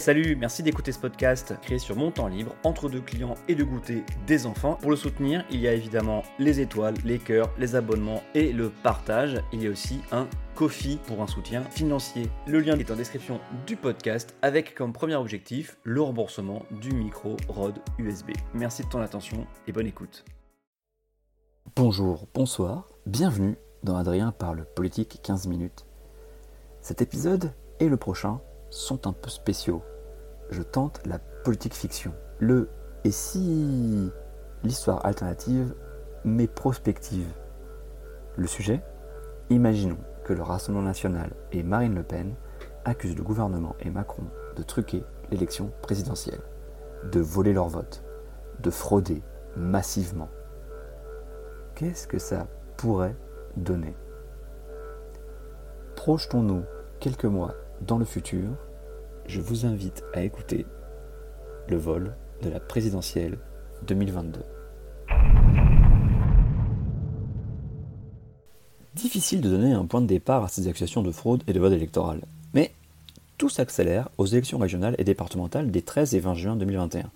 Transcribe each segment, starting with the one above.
Salut, merci d'écouter ce podcast créé sur mon temps libre, entre deux clients et de goûter des enfants. Pour le soutenir, il y a évidemment les étoiles, les cœurs, les abonnements et le partage. Il y a aussi un Kofi pour un soutien financier. Le lien est en description du podcast avec comme premier objectif le remboursement du micro Rode USB. Merci de ton attention et bonne écoute. Bonjour, bonsoir, bienvenue dans Adrien parle politique 15 minutes. Cet épisode et le prochain sont un peu spéciaux. Je tente la politique fiction. Le et si l'histoire alternative mais prospective? Le sujet? Imaginons que le Rassemblement national et Marine Le Pen accusent le gouvernement et Macron de truquer l'élection présidentielle, de voler leur vote, de frauder massivement. Qu'est-ce que ça pourrait donner? Projetons-nous quelques mois dans le futur, je vous invite à écouter le vol de la présidentielle 2022. Difficile de donner un point de départ à ces accusations de fraude et de vote électoral, mais tout s'accélère aux élections régionales et départementales des 13 et 20 juin 2021,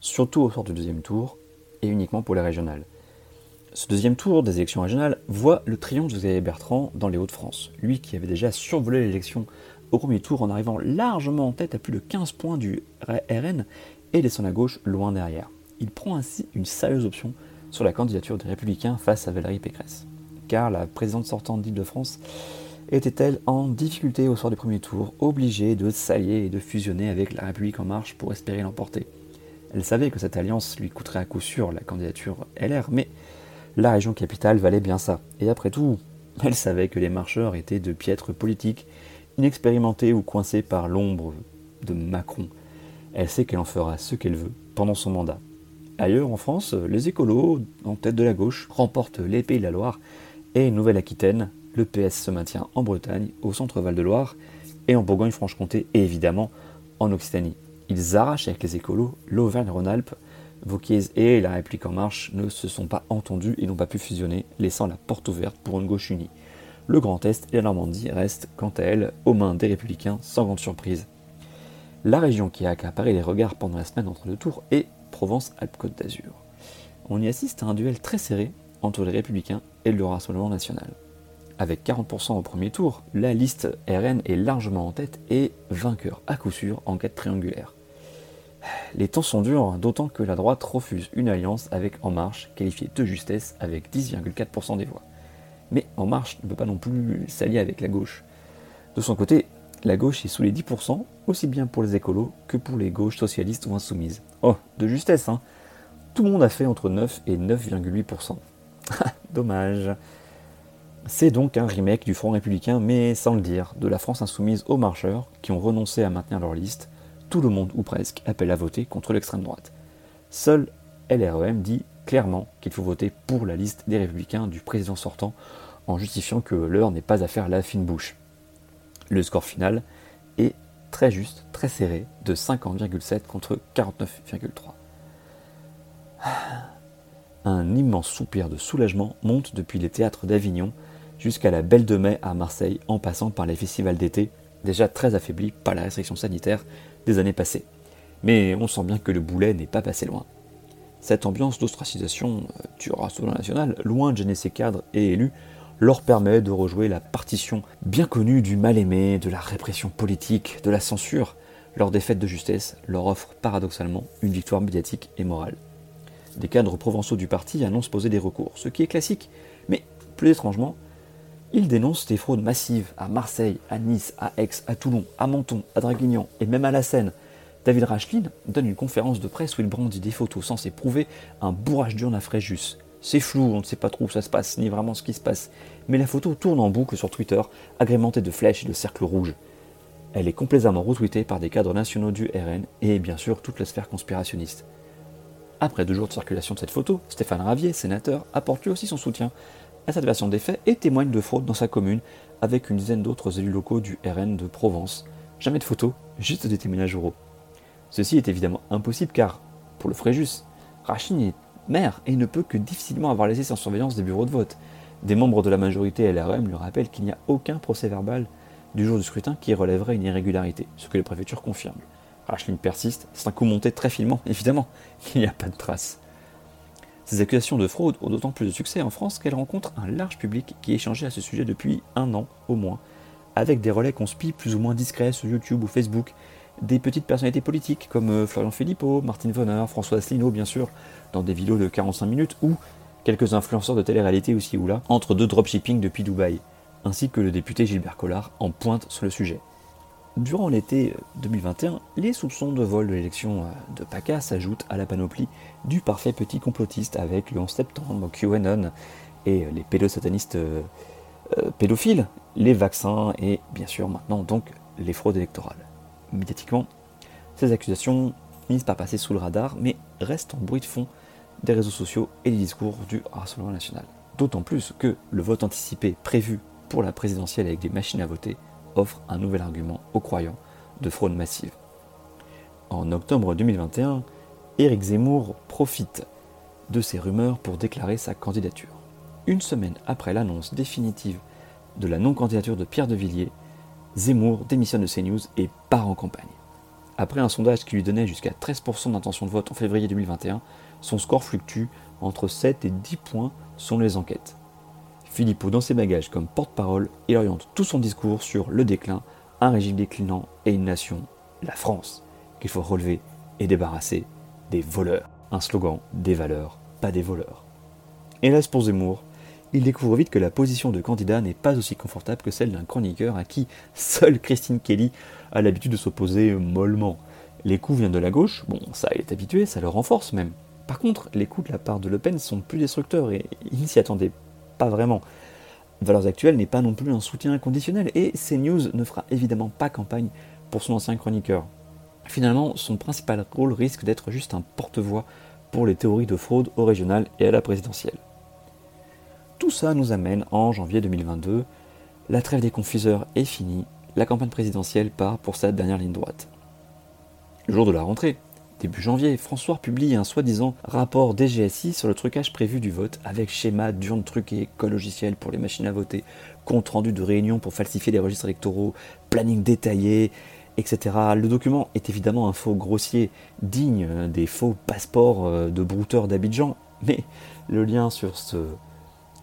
surtout au sort du deuxième tour et uniquement pour les régionales. Ce deuxième tour des élections régionales voit le triomphe de Xavier Bertrand dans les Hauts-de-France, lui qui avait déjà survolé l'élection au premier tour en arrivant largement en tête à plus de 15 points du RN et laissant la gauche loin derrière. Il prend ainsi une sérieuse option sur la candidature des Républicains face à Valérie Pécresse. Car la présidente sortante d'Île-de-France était-elle en difficulté au soir du premier tour, obligée de s'allier et de fusionner avec la République en marche pour espérer l'emporter? Elle savait que cette alliance lui coûterait à coup sûr la candidature LR, mais la région capitale valait bien ça. Et après tout, elle savait que les marcheurs étaient de piètres politiques inexpérimentée ou coincée par l'ombre de Macron. Elle sait qu'elle en fera ce qu'elle veut pendant son mandat. Ailleurs en France, les écolos, en tête de la gauche, remportent les Pays de la Loire et Nouvelle-Aquitaine. Le PS se maintient en Bretagne, au centre Val-de-Loire et en Bourgogne-Franche-Comté et évidemment en Occitanie. Ils arrachent avec les écolos l'Auvergne-Rhône-Alpes. Vauquiez et la République en marche ne se sont pas entendus et n'ont pas pu fusionner, laissant la porte ouverte pour une gauche unie le Grand Est et la Normandie restent, quant à elles, aux mains des républicains sans grande surprise. La région qui a accaparé les regards pendant la semaine entre deux tours est Provence-Alpes-Côte d'Azur. On y assiste à un duel très serré entre les républicains et le Rassemblement national. Avec 40% au premier tour, la liste RN est largement en tête et vainqueur à coup sûr en quête triangulaire. Les temps sont durs, d'autant que la droite refuse une alliance avec En Marche, qualifiée de justesse avec 10,4% des voix. Mais En Marche ne peut pas non plus s'allier avec la gauche. De son côté, la gauche est sous les 10%, aussi bien pour les écolos que pour les gauches socialistes ou insoumises. Oh, de justesse, hein Tout le monde a fait entre 9 et 9,8%. Dommage. C'est donc un remake du Front républicain, mais sans le dire, de la France insoumise aux marcheurs qui ont renoncé à maintenir leur liste. Tout le monde, ou presque, appelle à voter contre l'extrême droite. Seul LREM dit clairement qu'il faut voter pour la liste des républicains du président sortant en justifiant que l'heure n'est pas à faire la fine bouche. Le score final est très juste, très serré, de 50,7 contre 49,3. Un immense soupir de soulagement monte depuis les théâtres d'Avignon jusqu'à la Belle de Mai à Marseille en passant par les festivals d'été, déjà très affaiblis par la restriction sanitaire des années passées. Mais on sent bien que le boulet n'est pas passé loin. Cette ambiance d'ostracisation euh, du Rassemblement national, loin de gêner ses cadres et élus, leur permet de rejouer la partition bien connue du mal-aimé, de la répression politique, de la censure. Leur défaite de justesse leur offre paradoxalement une victoire médiatique et morale. Des cadres provençaux du parti annoncent poser des recours, ce qui est classique, mais plus étrangement, ils dénoncent des fraudes massives à Marseille, à Nice, à Aix, à Toulon, à Menton, à Draguignan et même à la Seine, David Rachlin donne une conférence de presse où il brandit des photos censées prouver un bourrage d'urne à Fréjus. C'est flou, on ne sait pas trop où ça se passe, ni vraiment ce qui se passe, mais la photo tourne en boucle sur Twitter, agrémentée de flèches et de cercles rouges. Elle est complaisamment retweetée par des cadres nationaux du RN et bien sûr toute la sphère conspirationniste. Après deux jours de circulation de cette photo, Stéphane Ravier, sénateur, apporte lui aussi son soutien à cette version des faits et témoigne de fraude dans sa commune avec une dizaine d'autres élus locaux du RN de Provence. Jamais de photos, juste des témoignages oraux. Ceci est évidemment impossible car, pour le Fréjus, est maire et ne peut que difficilement avoir laissé sans surveillance des bureaux de vote. Des membres de la majorité LREM lui rappellent qu'il n'y a aucun procès verbal du jour du scrutin qui relèverait une irrégularité, ce que les préfectures confirment. Rachline persiste, c'est un coup monté très finement, évidemment, qu'il n'y a pas de traces. Ces accusations de fraude ont d'autant plus de succès en France qu'elles rencontrent un large public qui échangeait à ce sujet depuis un an au moins, avec des relais conspis plus ou moins discrets sur YouTube ou Facebook, des petites personnalités politiques comme euh, Florian Philippot, Martine Vonner, François Asselineau bien sûr, dans des vidéos de 45 minutes, ou quelques influenceurs de télé-réalité aussi ou là, entre deux dropshipping depuis Dubaï, ainsi que le député Gilbert Collard en pointe sur le sujet. Durant l'été 2021, les soupçons de vol de l'élection euh, de PACA s'ajoutent à la panoplie du parfait petit complotiste avec le 11 septembre, QAnon et les pédosatanistes euh, euh, pédophiles, les vaccins et bien sûr maintenant donc les fraudes électorales. Médiatiquement, ces accusations finissent par passer sous le radar mais restent en bruit de fond des réseaux sociaux et des discours du Rassemblement national. D'autant plus que le vote anticipé prévu pour la présidentielle avec des machines à voter offre un nouvel argument aux croyants de fraude massive. En octobre 2021, Éric Zemmour profite de ces rumeurs pour déclarer sa candidature. Une semaine après l'annonce définitive de la non-candidature de Pierre de Villiers, Zemmour démissionne de CNews et part en campagne. Après un sondage qui lui donnait jusqu'à 13% d'intention de vote en février 2021, son score fluctue entre 7 et 10 points selon les enquêtes. Philippot, dans ses bagages comme porte-parole, il oriente tout son discours sur le déclin, un régime déclinant et une nation, la France, qu'il faut relever et débarrasser des voleurs. Un slogan, des valeurs, pas des voleurs. Hélas pour Zemmour, il découvre vite que la position de candidat n'est pas aussi confortable que celle d'un chroniqueur à qui seule Christine Kelly a l'habitude de s'opposer mollement. Les coups viennent de la gauche, bon ça il est habitué, ça le renforce même. Par contre, les coups de la part de Le Pen sont plus destructeurs et il ne s'y attendait pas vraiment. Valeurs Actuelles n'est pas non plus un soutien inconditionnel et CNews ne fera évidemment pas campagne pour son ancien chroniqueur. Finalement, son principal rôle risque d'être juste un porte-voix pour les théories de fraude au régional et à la présidentielle. Tout ça nous amène en janvier 2022. La trêve des confuseurs est finie, la campagne présidentielle part pour sa dernière ligne droite. Le jour de la rentrée, Début janvier, François publie un soi-disant rapport DGSI sur le trucage prévu du vote avec schéma d'urne truquée, code logiciel pour les machines à voter, compte rendu de réunion pour falsifier les registres électoraux, planning détaillé, etc. Le document est évidemment un faux grossier digne des faux passeports euh, de brouteurs d'Abidjan, mais le lien sur ce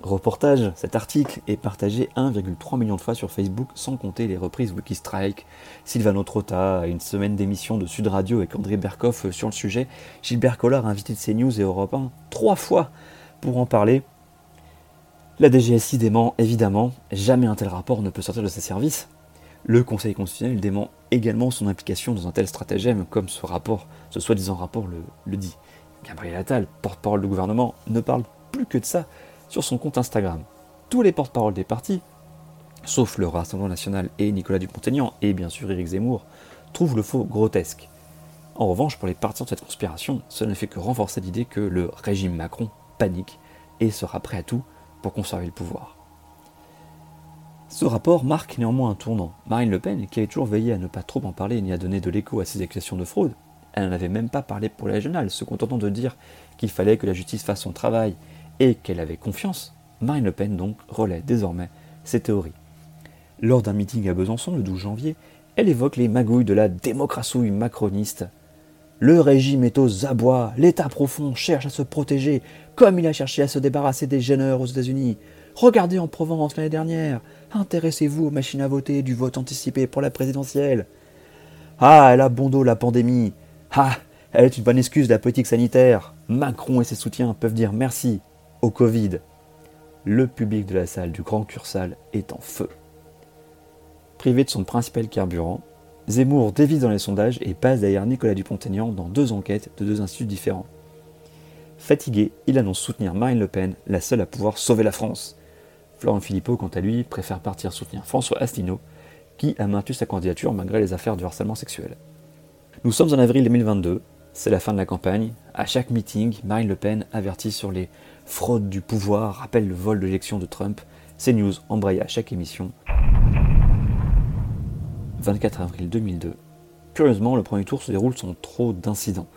reportage, cet article est partagé 1,3 million de fois sur Facebook, sans compter les reprises Wikistrike, Silvano Trotta, une semaine d'émission de Sud Radio avec André Berkoff sur le sujet, Gilbert Collard invité de CNews et Europe 1 trois fois pour en parler. La DGSI dément évidemment, jamais un tel rapport ne peut sortir de ses services. Le Conseil constitutionnel dément également son implication dans un tel stratagème, comme ce rapport, ce soi-disant rapport le, le dit. Gabriel Attal, porte-parole du gouvernement, ne parle plus que de ça sur son compte Instagram. Tous les porte-paroles des partis, sauf le Rassemblement national et Nicolas Dupont-Aignan et bien sûr Éric Zemmour, trouvent le faux grotesque. En revanche, pour les partisans de cette conspiration, cela ne fait que renforcer l'idée que le régime Macron panique et sera prêt à tout pour conserver le pouvoir. Ce rapport marque néanmoins un tournant. Marine Le Pen, qui avait toujours veillé à ne pas trop en parler ni à donner de l'écho à ses accusations de fraude, elle n'en avait même pas parlé pour la régionale, se contentant de dire qu'il fallait que la justice fasse son travail et qu'elle avait confiance, Marine Le Pen donc relaie désormais ses théories. Lors d'un meeting à Besançon le 12 janvier, elle évoque les magouilles de la démocratie macroniste. Le régime est aux abois, l'État profond cherche à se protéger, comme il a cherché à se débarrasser des gêneurs aux États-Unis. Regardez en Provence l'année dernière, intéressez-vous aux machines à voter du vote anticipé pour la présidentielle. Ah, elle a bon la pandémie. Ah, elle est une bonne excuse de la politique sanitaire. Macron et ses soutiens peuvent dire merci au Covid, le public de la salle du Grand Cursal est en feu. Privé de son principal carburant, Zemmour dévise dans les sondages et passe derrière Nicolas Dupont-Aignan dans deux enquêtes de deux instituts différents. Fatigué, il annonce soutenir Marine Le Pen, la seule à pouvoir sauver la France. Florent Philippot, quant à lui, préfère partir soutenir François Asselineau, qui a maintenu sa candidature malgré les affaires du harcèlement sexuel. Nous sommes en avril 2022, c'est la fin de la campagne. À chaque meeting, Marine Le Pen avertit sur les fraude du pouvoir, rappelle le vol de l'élection de Trump. CNews embraye à chaque émission. 24 avril 2002. Curieusement, le premier tour se déroule sans trop d'incidents.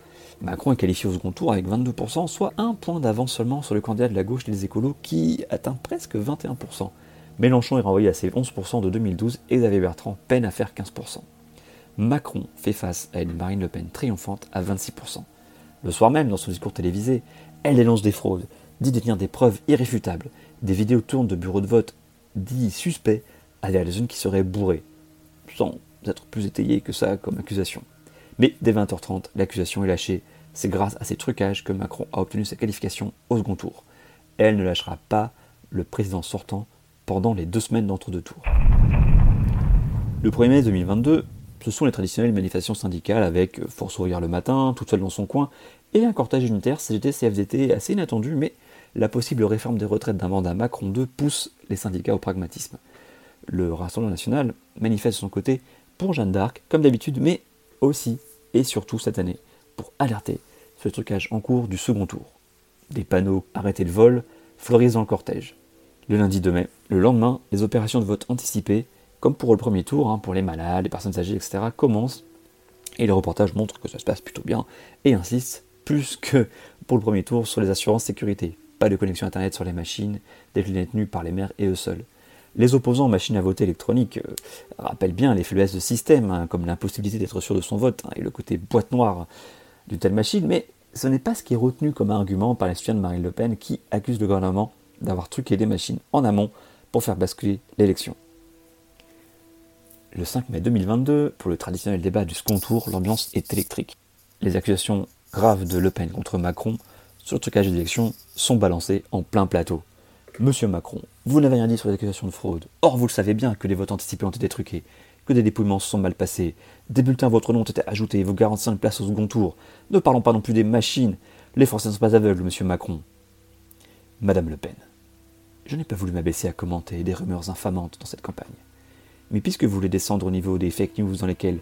Macron est qualifié au second tour avec 22%, soit un point d'avance seulement sur le candidat de la gauche des écolos qui atteint presque 21%. Mélenchon est renvoyé à ses 11% de 2012 et Xavier Bertrand peine à faire 15%. Macron fait face à une Marine Le Pen triomphante à 26%. Le soir même, dans son discours télévisé, elle dénonce des fraudes, dit détenir des preuves irréfutables. Des vidéos tournent de bureaux de vote dits suspects à des unes qui seraient bourrées, sans être plus étayé que ça comme accusation. Mais dès 20h30, l'accusation est lâchée. C'est grâce à ces trucages que Macron a obtenu sa qualification au second tour. Elle ne lâchera pas le président sortant pendant les deux semaines d'entre-deux tours. Le 1er mai 2022, ce sont les traditionnelles manifestations syndicales avec Force ouvrière le matin, toute seule dans son coin, et un cortège unitaire CGT-CFDT assez inattendu, mais la possible réforme des retraites d'un mandat Macron 2 pousse les syndicats au pragmatisme. Le Rassemblement national manifeste de son côté pour Jeanne d'Arc, comme d'habitude, mais aussi et surtout cette année, pour alerter le trucage en cours du second tour. Des panneaux arrêtés le vol fleurissent dans le cortège. Le lundi 2 mai, le lendemain, les opérations de vote anticipées, comme pour le premier tour, hein, pour les malades, les personnes âgées, etc., commencent. Et les reportages montrent que ça se passe plutôt bien et insistent plus que pour le premier tour sur les assurances sécurité. De connexion internet sur les machines, des détenues par les maires et eux seuls. Les opposants aux machines à voter électroniques euh, rappellent bien les faiblesses de système, hein, comme l'impossibilité d'être sûr de son vote hein, et le côté boîte noire d'une telle machine, mais ce n'est pas ce qui est retenu comme argument par les soutiens de Marine Le Pen qui accusent le gouvernement d'avoir truqué des machines en amont pour faire basculer l'élection. Le 5 mai 2022, pour le traditionnel débat du second tour, l'ambiance est électrique. Les accusations graves de Le Pen contre Macron sur le trucage d'élection sont balancées en plein plateau. Monsieur Macron, vous n'avez rien dit sur les accusations de fraude. Or, vous le savez bien que les votes anticipés ont été truqués, que des dépouillements se sont mal passés, des bulletins à votre nom ont été ajoutés et vous garantissez une place au second tour. Ne parlons pas non plus des machines. Les Français ne sont pas aveugles, monsieur Macron. Madame Le Pen, je n'ai pas voulu m'abaisser à commenter des rumeurs infamantes dans cette campagne. Mais puisque vous voulez descendre au niveau des fake news dans lesquelles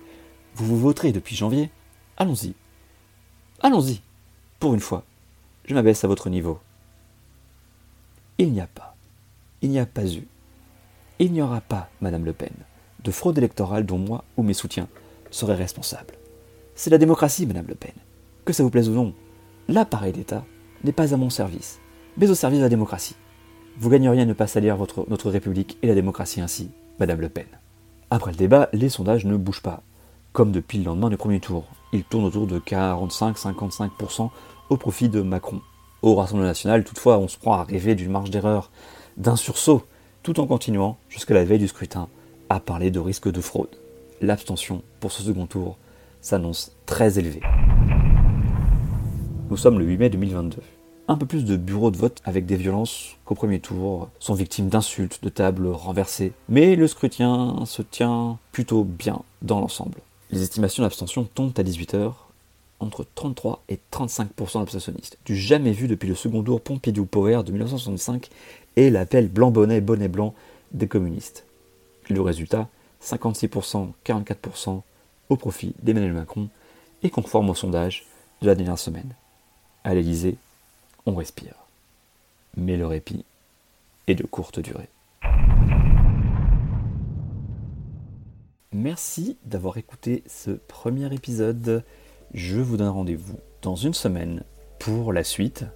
vous vous voterez depuis janvier, allons-y. Allons-y. Pour une fois, je m'abaisse à votre niveau il n'y a pas, il n'y a pas eu, il n'y aura pas, Madame Le Pen, de fraude électorale dont moi ou mes soutiens seraient responsables. C'est la démocratie, Madame Le Pen. Que ça vous plaise ou non, l'appareil d'État n'est pas à mon service, mais au service de la démocratie. Vous gagneriez à ne pas salir notre République et la démocratie ainsi, Madame Le Pen. Après le débat, les sondages ne bougent pas. Comme depuis le lendemain du premier tour, ils tournent autour de 45-55% au profit de Macron. Au Rassemblement national, toutefois, on se prend à rêver d'une marge d'erreur, d'un sursaut, tout en continuant, jusqu'à la veille du scrutin, à parler de risque de fraude. L'abstention pour ce second tour s'annonce très élevée. Nous sommes le 8 mai 2022. Un peu plus de bureaux de vote avec des violences qu'au premier tour sont victimes d'insultes, de tables renversées. Mais le scrutin se tient plutôt bien dans l'ensemble. Les estimations d'abstention tombent à 18h entre 33 et 35% d'abstentionnistes, du jamais vu depuis le second tour Pompidou-Power de 1965 et l'appel blanc-bonnet, bonnet blanc des communistes. Le résultat, 56%, 44% au profit d'Emmanuel Macron et conforme au sondage de la dernière semaine. À l'Elysée, on respire. Mais le répit est de courte durée. Merci d'avoir écouté ce premier épisode je vous donne rendez-vous dans une semaine pour la suite.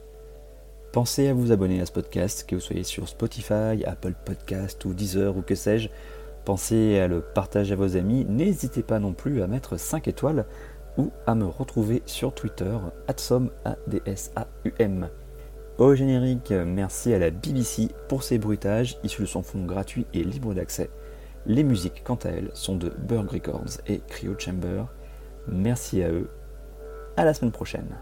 Pensez à vous abonner à ce podcast, que vous soyez sur Spotify, Apple Podcast ou Deezer ou que sais-je. Pensez à le partager à vos amis. N'hésitez pas non plus à mettre 5 étoiles ou à me retrouver sur Twitter, adsom, A-D-S-A-U-M. Au générique, merci à la BBC pour ses bruitages issus de son fond gratuit et libre d'accès. Les musiques, quant à elles, sont de Burg Records et Cryo Chamber. Merci à eux à la semaine prochaine.